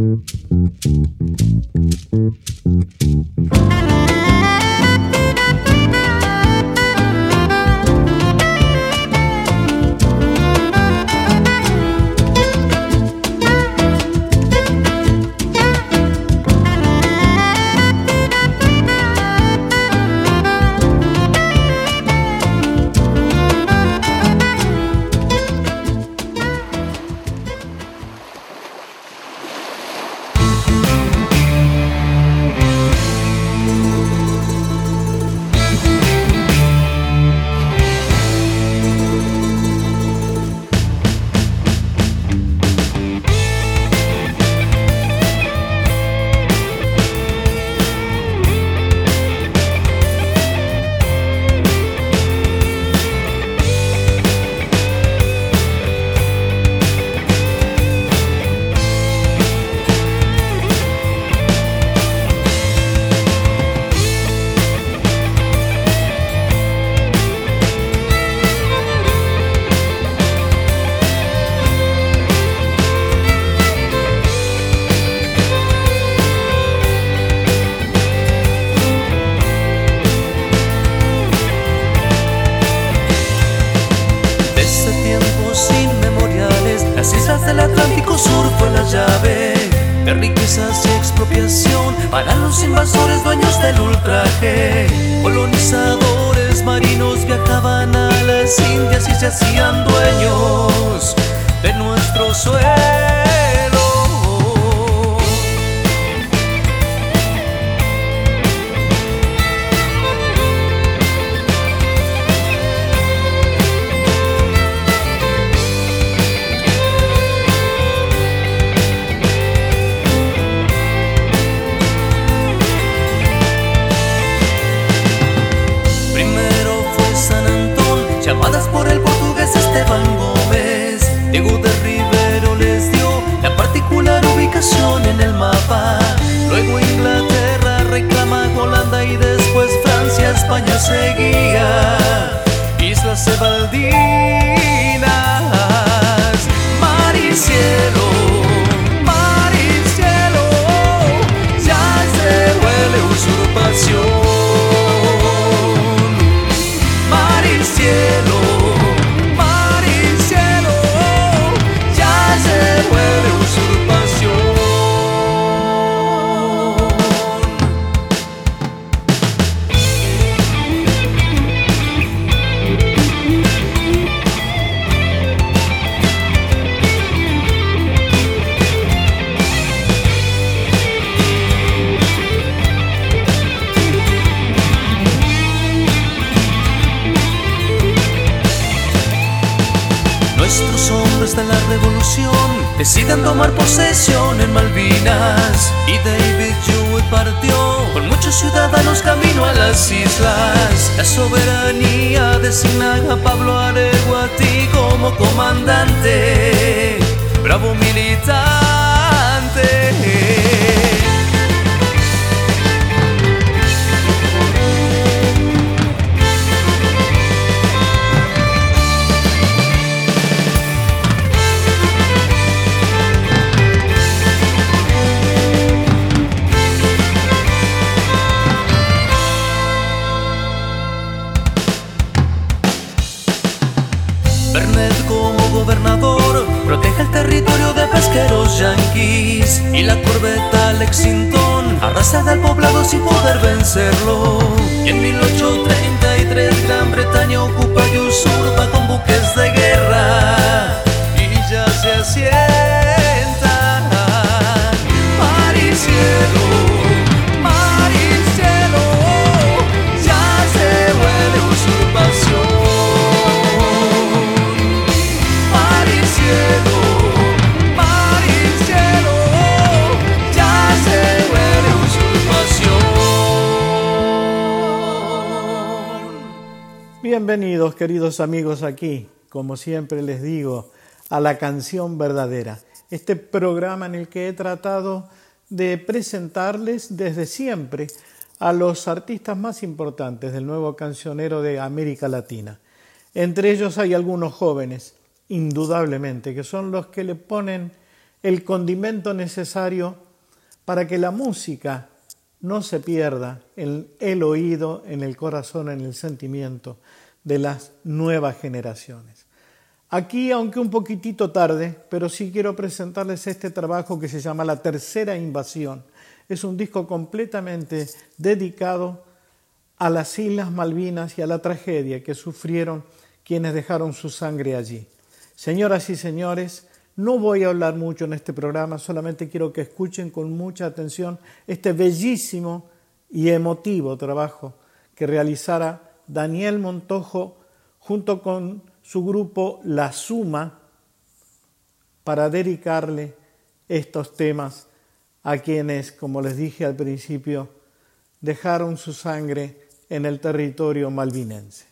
Mm-hmm. suerte. como comandante, bravo militar. Bienvenidos queridos amigos aquí, como siempre les digo, a la canción verdadera, este programa en el que he tratado de presentarles desde siempre a los artistas más importantes del nuevo cancionero de América Latina. Entre ellos hay algunos jóvenes, indudablemente, que son los que le ponen el condimento necesario para que la música no se pierda en el oído, en el corazón, en el sentimiento de las nuevas generaciones. Aquí, aunque un poquitito tarde, pero sí quiero presentarles este trabajo que se llama La Tercera Invasión. Es un disco completamente dedicado a las Islas Malvinas y a la tragedia que sufrieron quienes dejaron su sangre allí. Señoras y señores, no voy a hablar mucho en este programa, solamente quiero que escuchen con mucha atención este bellísimo y emotivo trabajo que realizara Daniel Montojo junto con su grupo La Suma para dedicarle estos temas a quienes, como les dije al principio, dejaron su sangre en el territorio malvinense.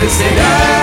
Listen up.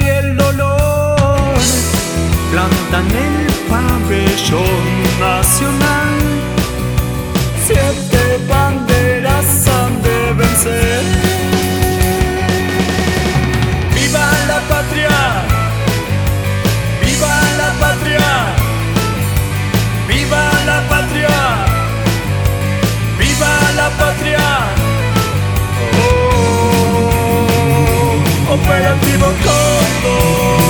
y el dolor plantan el pabellón nacional. Siete banderas han de vencer. ¡Viva la patria! ¡Viva la patria! ¡Viva la patria! ¡Viva la patria! Oh, operativo core. Oh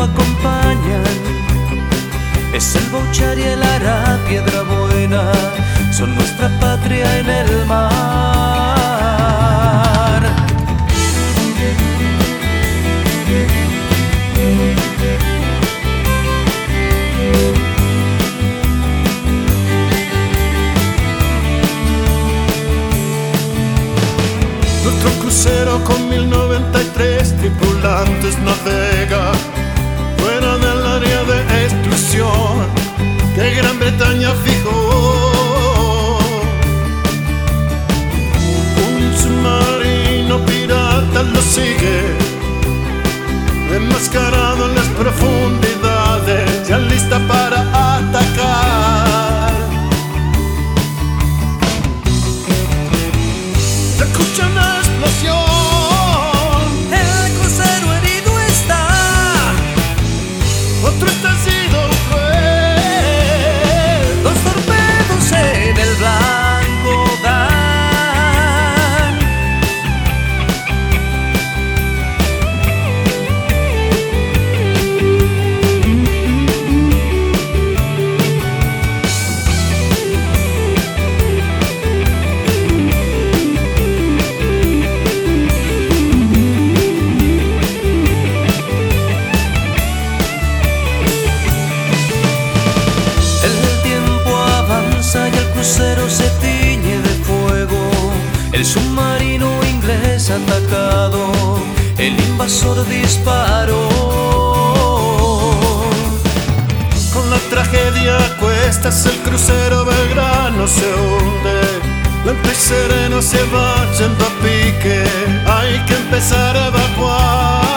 lo acompañan. Es el Bouchar y el Ara, piedra buena, son nuestra patria en el mar. Nuestro crucero con 1093 tripulantes no Gran Bretaña fijó un El submarino inglés atacado, el invasor disparó. Con la tragedia a cuestas, el crucero Belgrano se hunde. Lento y sereno se va yendo a pique, hay que empezar a evacuar.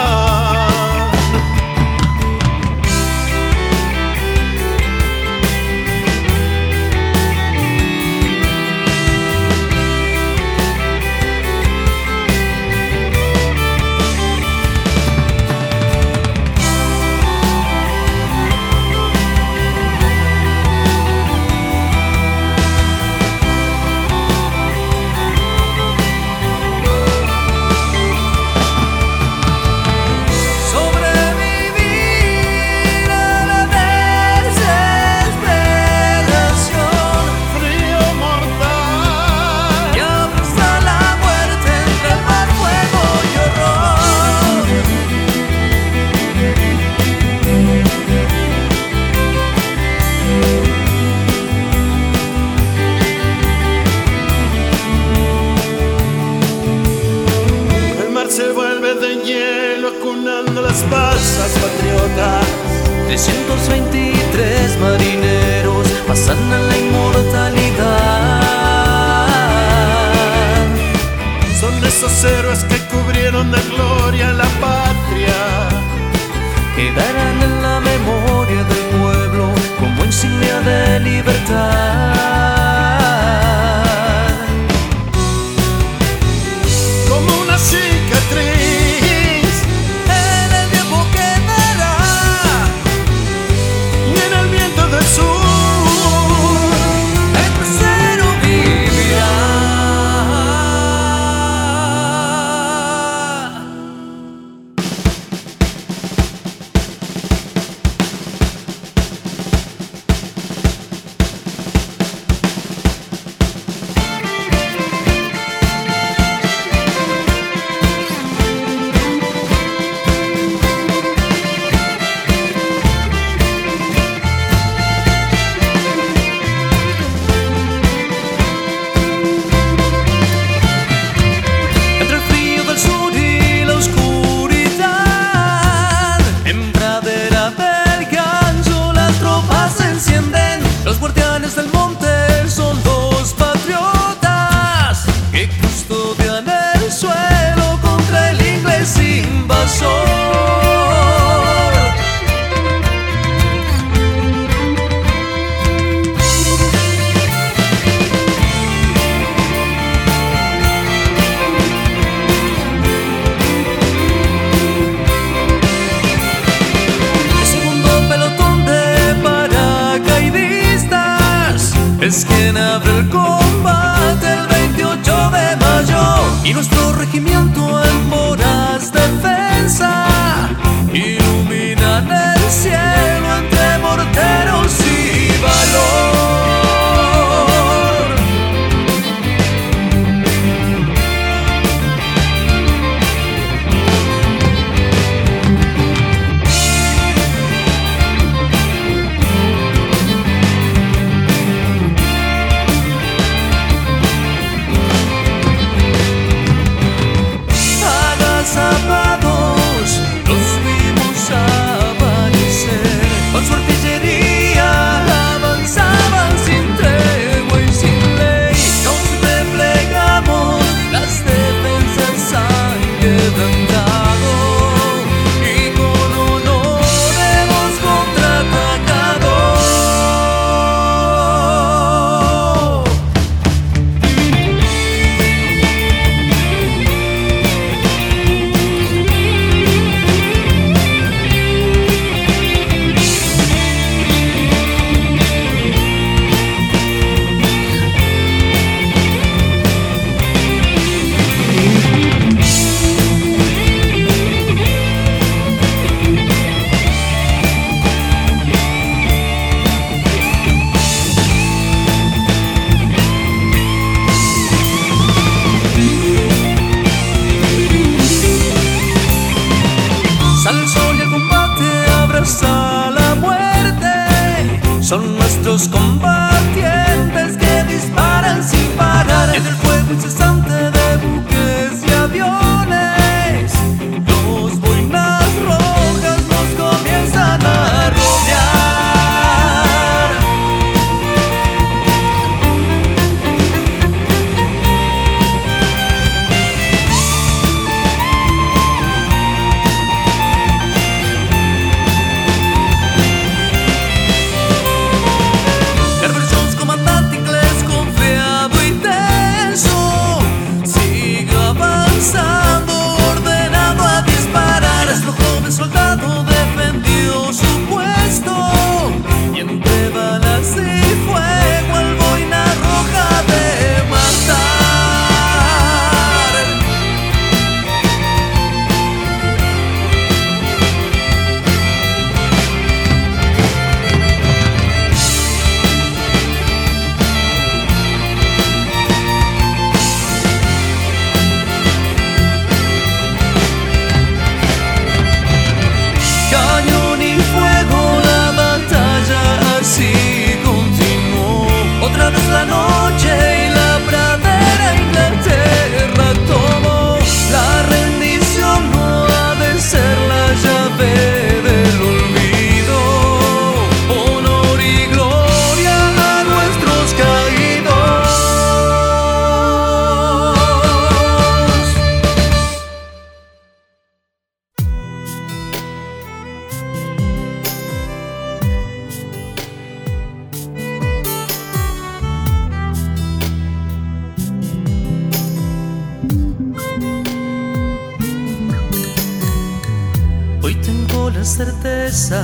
Hoy tengo la certeza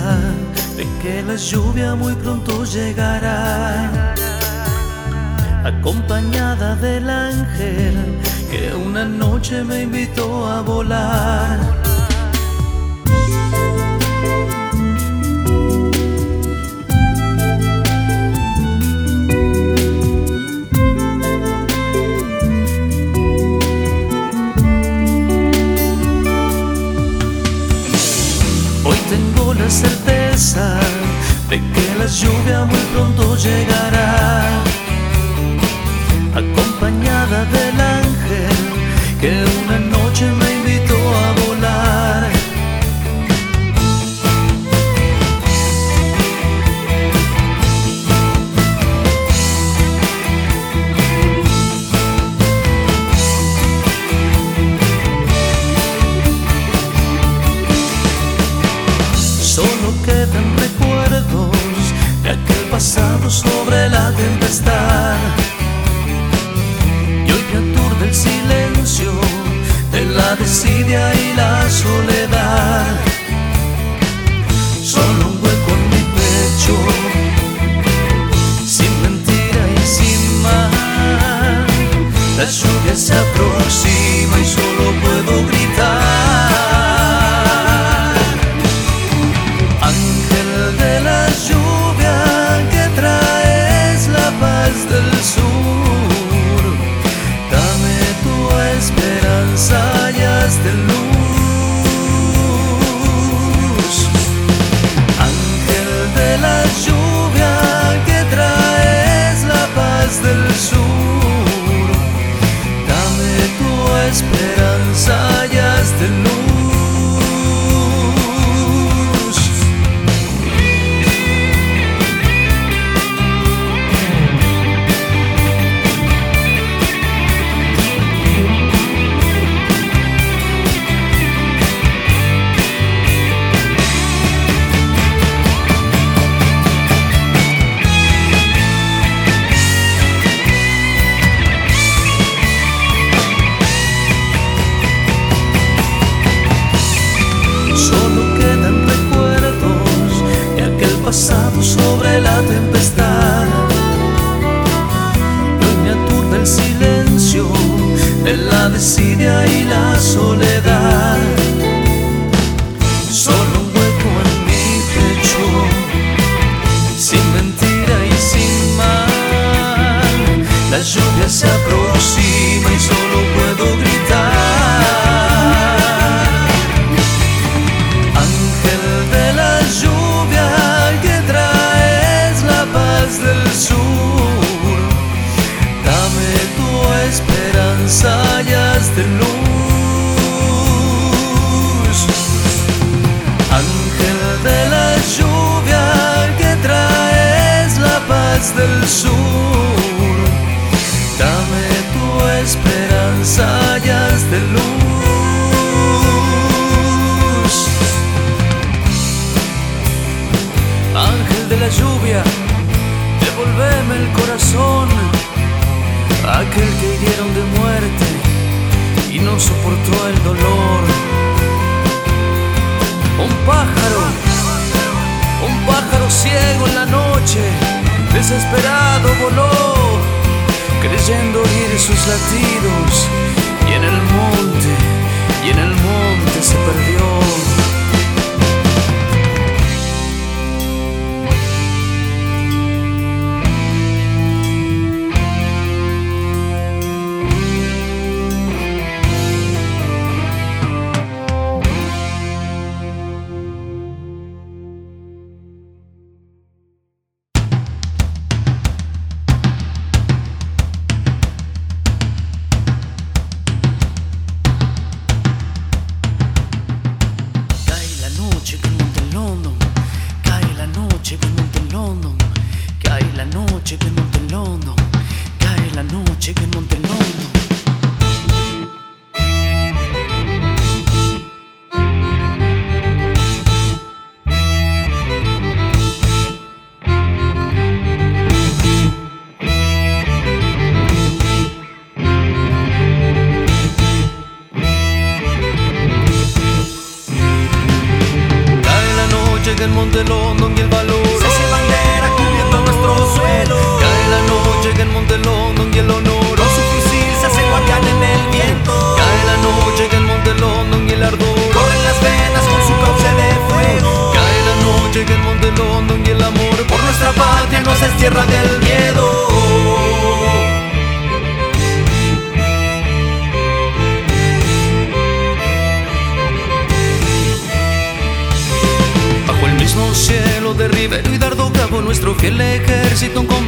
de que la lluvia muy pronto llegará, acompañada del ángel que una noche me invitó a volar. certeza de que la lluvia muy pronto llegará, acompañada del ángel que una noche y la soledad. Solo un hueco en mi pecho, sin mentira y sin mal. La lluvia se aproxima. Lluvia que traes la paz del sur, dame tu esperanza luz. Ángel de la lluvia, devolveme el corazón aquel que hirieron de muerte y no soportó el dolor. Un pájaro, un pájaro ciego en la noche, desesperado voló, creyendo oír sus latidos y en el monte, y en el monte se perdió.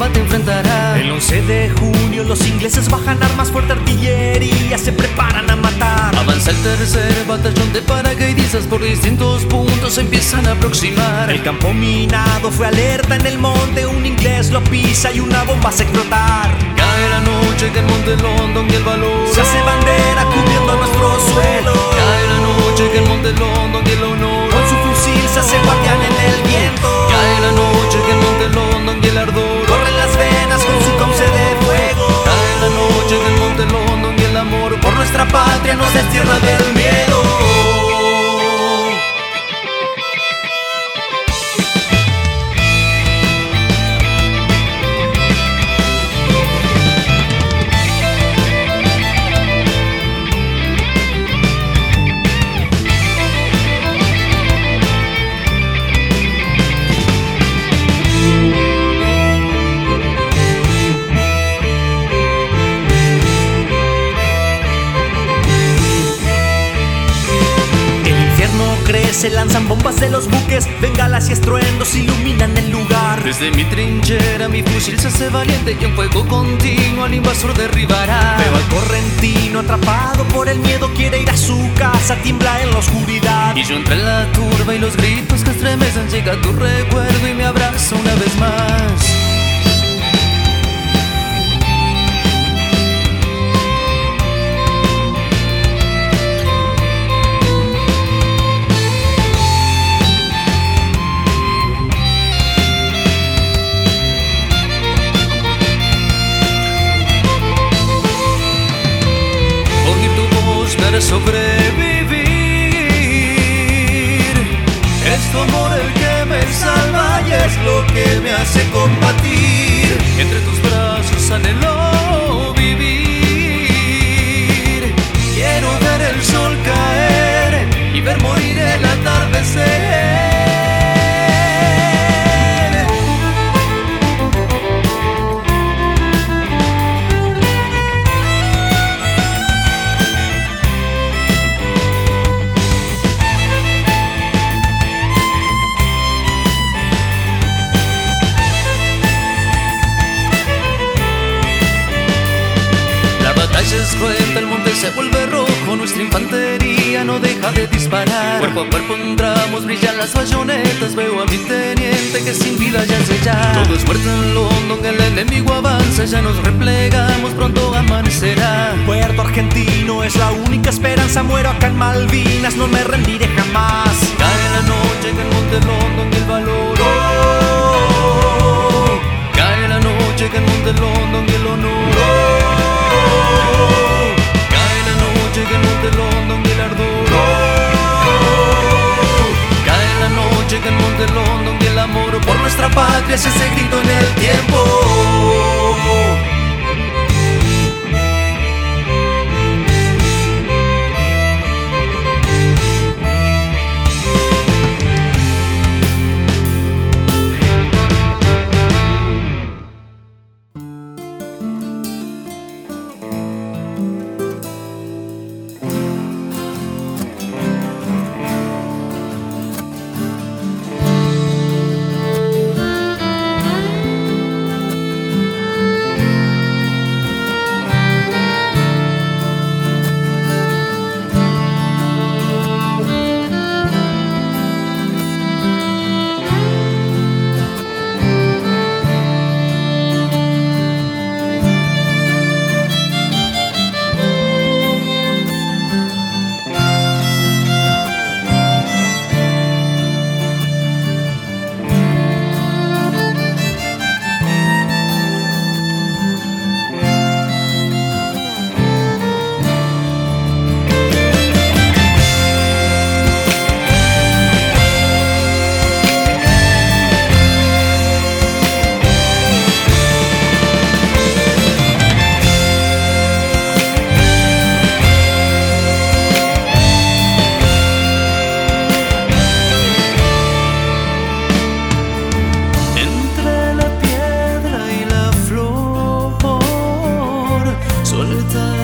Combate enfrentará El 11 de junio los ingleses bajan armas fuerte artillería, se preparan a matar. Avanza el tercer batallón de paracaidistas Por distintos puntos se empiezan a aproximar El campo minado fue alerta en el monte, un inglés lo pisa y una bomba se explotar. Cae la noche que en Monte London y el valor Se hace bandera cubriendo nuestro suelo. Cae la noche que en Monte London y el honor Con su fusil se hace guardián en el viento. Cae la noche que en Monte London y el ardor noche en Monte London y el amor Por nuestra patria nos destierra del miedo. Crece, lanzan bombas de los buques, bengalas y estruendos iluminan el lugar. Desde mi trinchera mi fusil se hace valiente y en fuego continuo al invasor derribará. Veo al correntino atrapado por el miedo, quiere ir a su casa, tiembla en la oscuridad. Y yo entre la turba y los gritos que estremecen llega tu recuerdo y me abraza una vez más. Sobrevivir. Es tu amor el que me salva y es lo que me hace combatir. Entre tus brazos anhelo nuestra infantería no deja de disparar. Cuerpo a cuerpo entramos, brillan las bayonetas, veo a mi teniente que sin vida ya se ya. Todo es muerte en London, el enemigo avanza, ya nos replegamos, pronto amanecerá. Puerto Argentino es la única esperanza, muero acá en Malvinas, no me rendiré jamás. Cae la noche en el monte London y el valor. Suelta el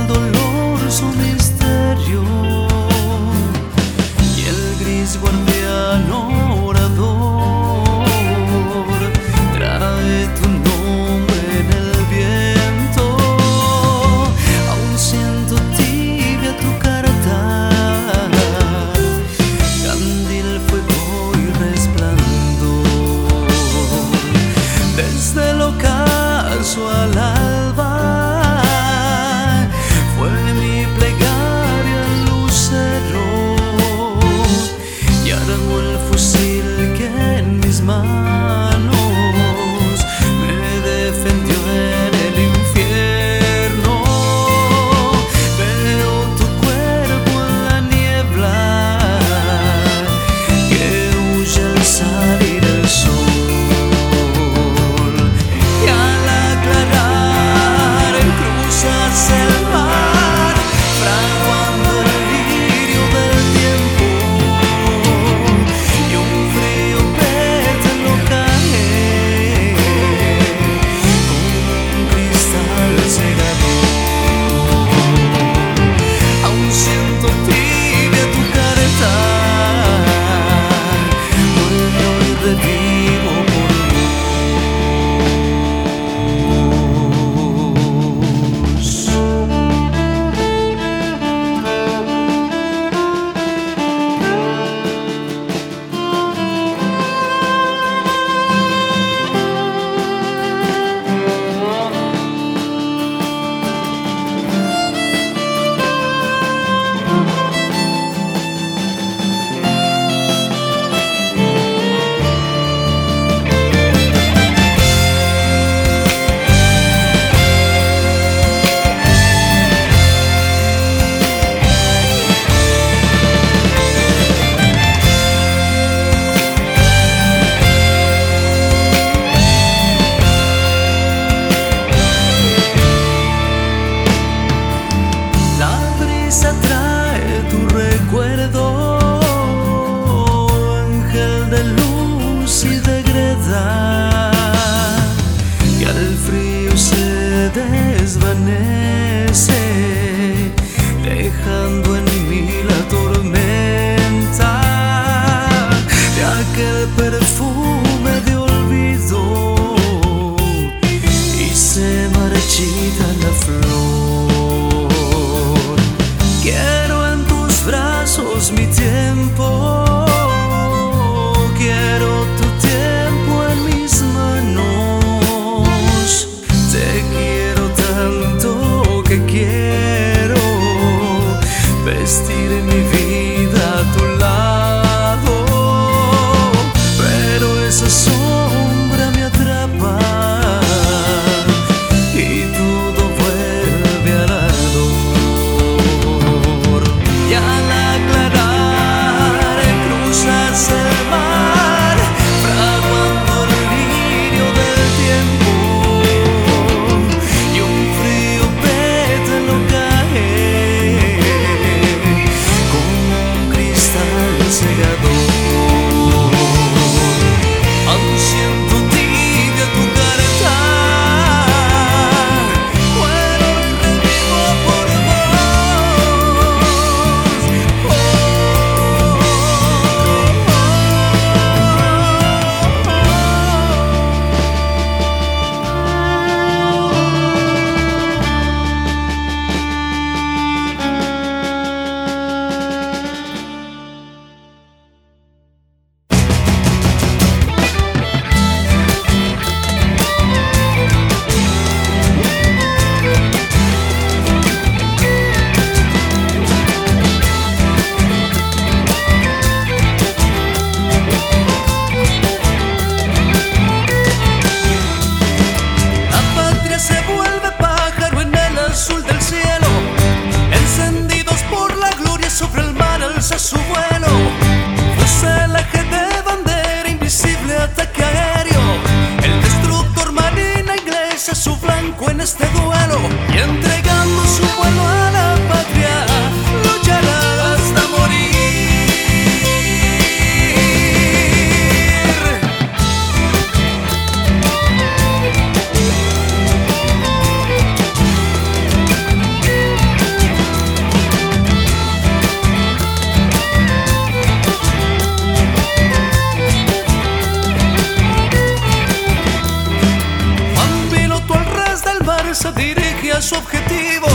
su objetivo.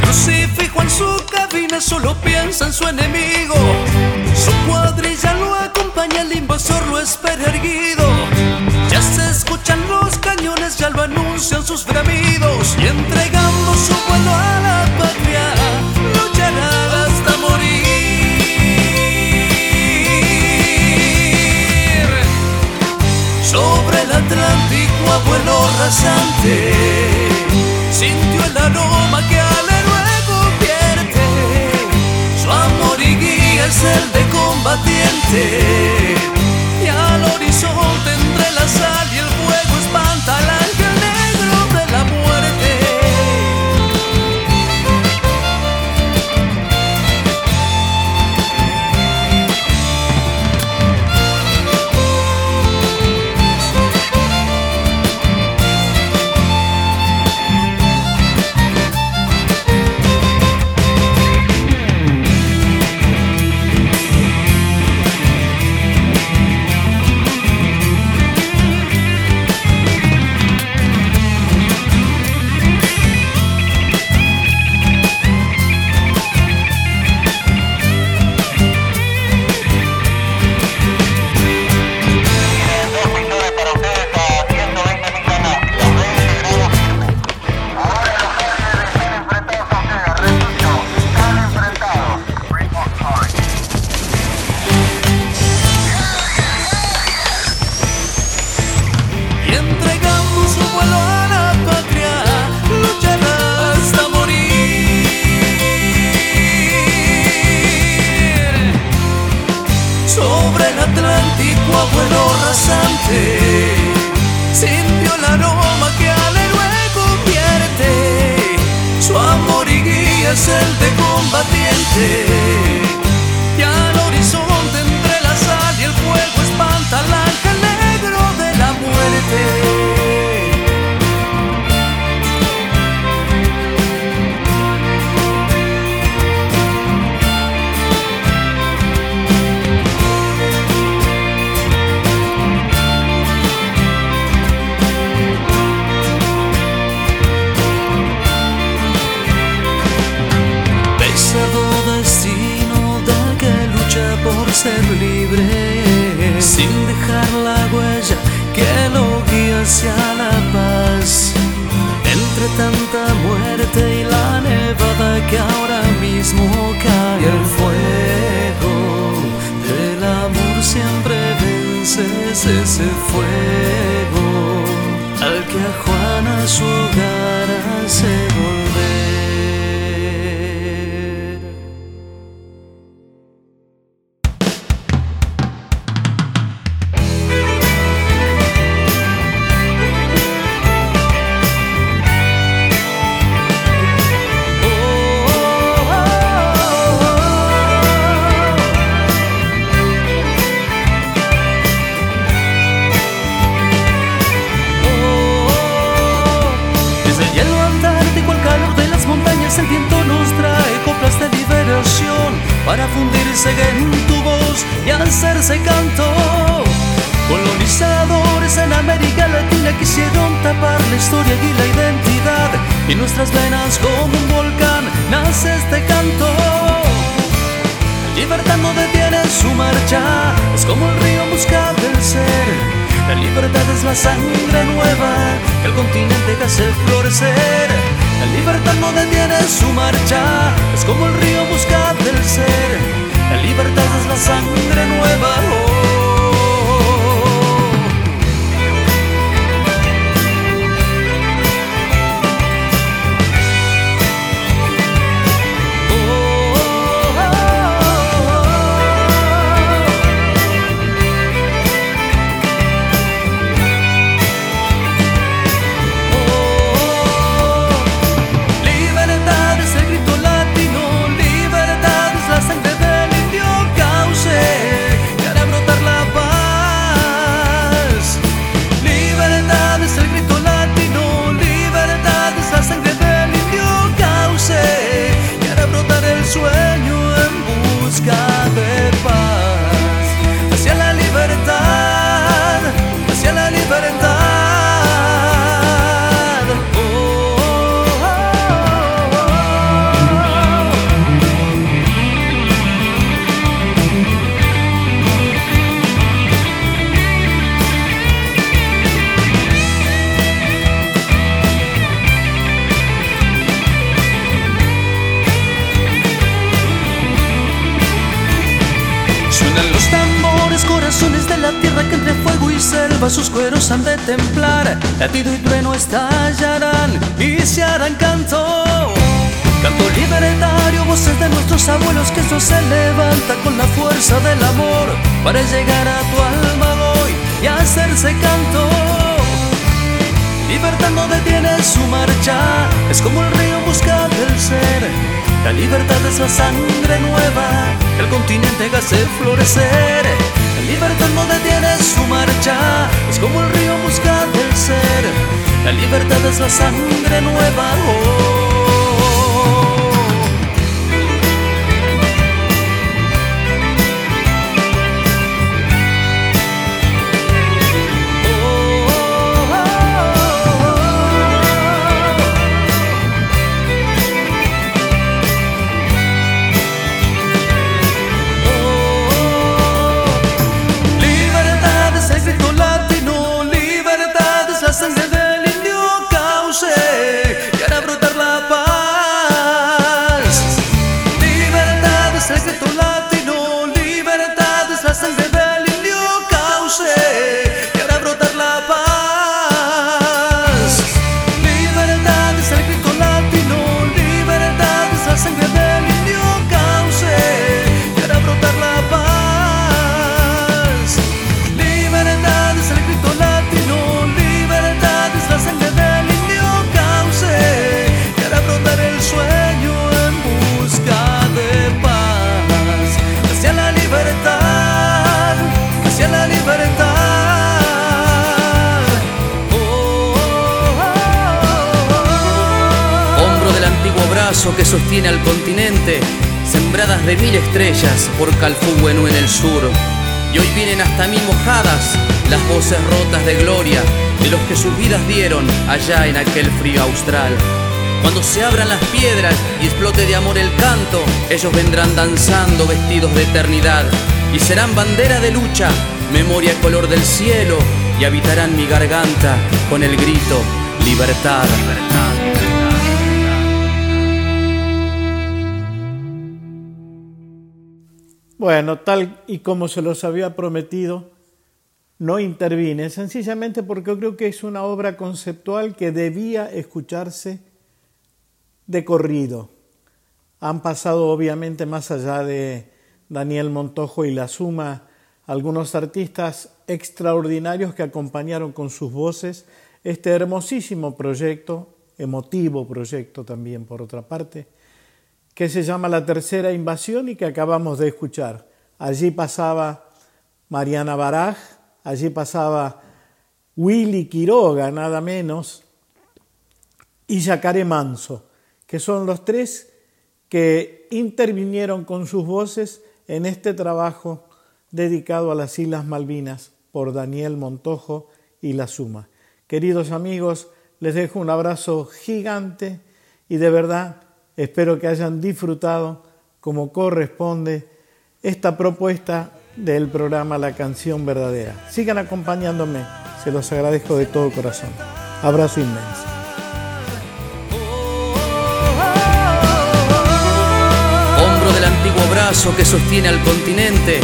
Crucifijo en su cabina, solo piensa en su enemigo. Su cuadrilla lo acompaña, el invasor lo espera erguido. Ya se escuchan los cañones, ya lo anuncian sus bramidos. Y entregando su vuelo a la patria, luchará hasta morir. Sobre el Atlántico, abuelo rasante sintió el aroma que al héroe convierte. Su amor y guía es el de combatiente y al horizonte entre las alas. Fundirse en tu voz y hacerse canto. Colonizadores en América Latina quisieron tapar la historia y la identidad y nuestras venas como un volcán nace este canto. La libertad no detiene su marcha, es como el río busca del ser. La libertad es la sangre nueva que el continente hace florecer. La libertad no detiene su marcha, es como el río busca del ser. La libertad es la sangre nueva. oh. Sus cueros han de templar. Latido y trueno estallarán y se harán canto. Canto libertario, voces de nuestros abuelos que esto se levanta con la fuerza del amor para llegar a tu alma hoy y hacerse canto. Libertad no detiene su marcha, es como el río busca del ser. La libertad es la sangre nueva que el continente hace florecer. La libertad no detiene su marcha, es como el río busca del ser. La libertad es la sangre nueva. oh. Que sostiene al continente, sembradas de mil estrellas por Calfuguenú en el sur. Y hoy vienen hasta mí mojadas las voces rotas de gloria de los que sus vidas dieron allá en aquel frío austral. Cuando se abran las piedras y explote de amor el canto, ellos vendrán danzando vestidos de eternidad. y serán bandera de lucha, memoria color del cielo y habitarán mi garganta con el grito libertad. Bueno, tal y como se los había prometido, no intervine, sencillamente porque yo creo que es una obra conceptual que debía escucharse de corrido. Han pasado obviamente más allá de Daniel Montojo y la suma algunos artistas extraordinarios que acompañaron con sus voces este hermosísimo proyecto, emotivo proyecto también por otra parte, que se llama La Tercera Invasión y que acabamos de escuchar. Allí pasaba Mariana Baraj, allí pasaba Willy Quiroga, nada menos, y Jacare Manso, que son los tres que intervinieron con sus voces en este trabajo dedicado a las Islas Malvinas por Daniel Montojo y La Suma. Queridos amigos, les dejo un abrazo gigante y de verdad espero que hayan disfrutado como corresponde esta propuesta del programa La Canción Verdadera. Sigan acompañándome, se los agradezco de todo corazón. Abrazo inmenso. Hombro del antiguo brazo que sostiene al continente,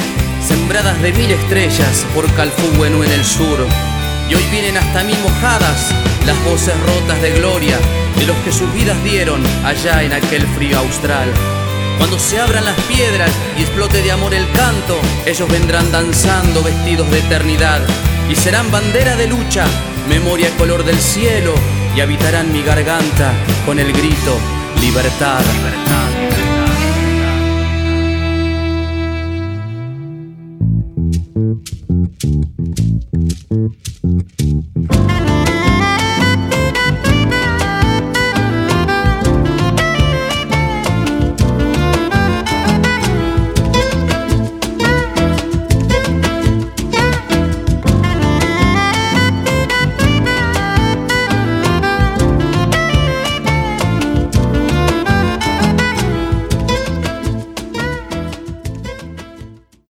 sembradas de mil estrellas por Calfuguenú en el sur. Y hoy vienen hasta mí mojadas las voces rotas de gloria de los que sus vidas dieron allá en aquel frío austral. Cuando se abran las piedras y explote de amor el canto, ellos vendrán danzando vestidos de eternidad y serán bandera de lucha, memoria color del cielo y habitarán mi garganta con el grito libertad. libertad. libertad, libertad